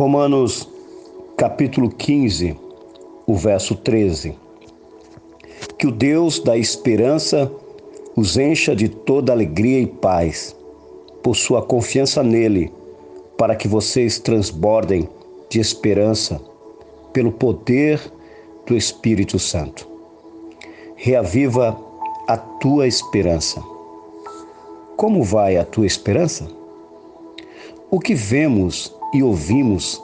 Romanos capítulo 15, o verso 13. Que o Deus da esperança os encha de toda alegria e paz, por sua confiança nele, para que vocês transbordem de esperança pelo poder do Espírito Santo. Reaviva a tua esperança. Como vai a tua esperança? O que vemos e ouvimos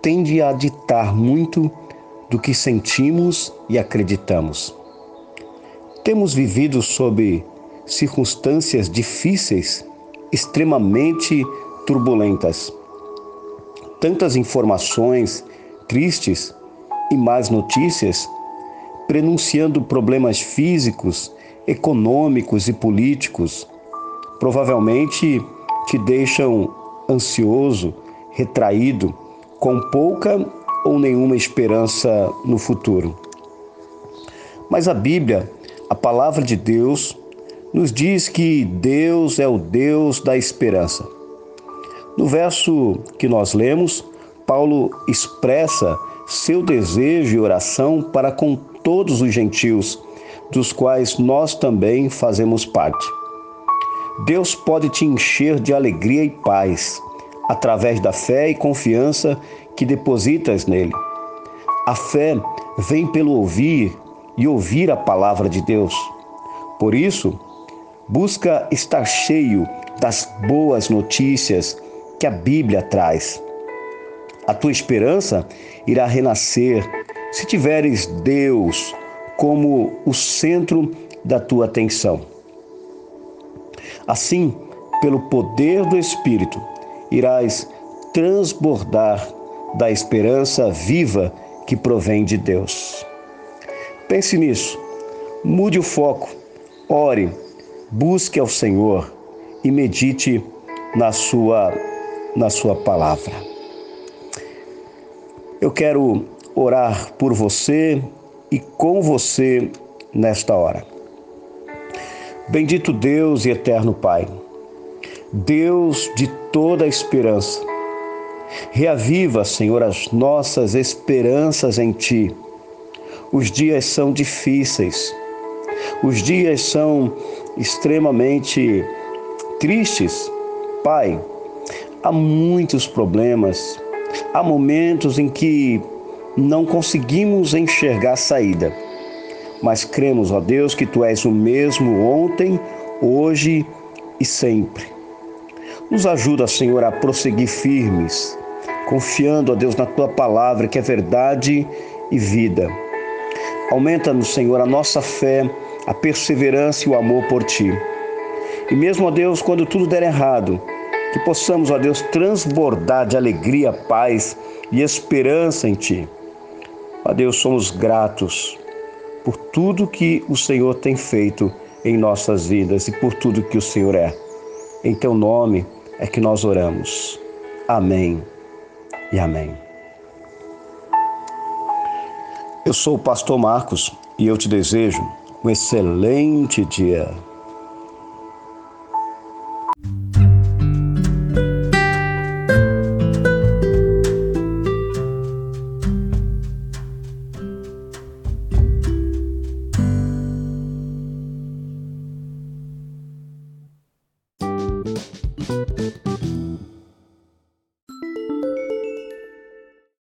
tende a ditar muito do que sentimos e acreditamos. Temos vivido sob circunstâncias difíceis, extremamente turbulentas. Tantas informações tristes e más notícias, prenunciando problemas físicos, econômicos e políticos, provavelmente te deixam ansioso, retraído, com pouca ou nenhuma esperança no futuro. Mas a Bíblia, a palavra de Deus, nos diz que Deus é o Deus da esperança. No verso que nós lemos, Paulo expressa seu desejo e oração para com todos os gentios, dos quais nós também fazemos parte. Deus pode te encher de alegria e paz através da fé e confiança que depositas nele. A fé vem pelo ouvir e ouvir a palavra de Deus. Por isso, busca estar cheio das boas notícias que a Bíblia traz. A tua esperança irá renascer se tiveres Deus como o centro da tua atenção. Assim, pelo poder do Espírito, irás transbordar da esperança viva que provém de Deus. Pense nisso, mude o foco, ore, busque ao Senhor e medite na sua na sua palavra. Eu quero orar por você e com você nesta hora. Bendito Deus e eterno Pai, Deus de toda a esperança, reaviva, Senhor, as nossas esperanças em Ti. Os dias são difíceis, os dias são extremamente tristes. Pai, há muitos problemas, há momentos em que não conseguimos enxergar saída mas cremos, ó Deus, que Tu és o mesmo ontem, hoje e sempre. Nos ajuda, Senhor, a prosseguir firmes, confiando, ó Deus, na Tua palavra, que é verdade e vida. Aumenta-nos, Senhor, a nossa fé, a perseverança e o amor por Ti. E mesmo, ó Deus, quando tudo der errado, que possamos, ó Deus, transbordar de alegria, paz e esperança em Ti. Ó Deus, somos gratos por tudo que o Senhor tem feito em nossas vidas e por tudo que o Senhor é. Em teu nome é que nós oramos. Amém e amém. Eu sou o pastor Marcos e eu te desejo um excelente dia.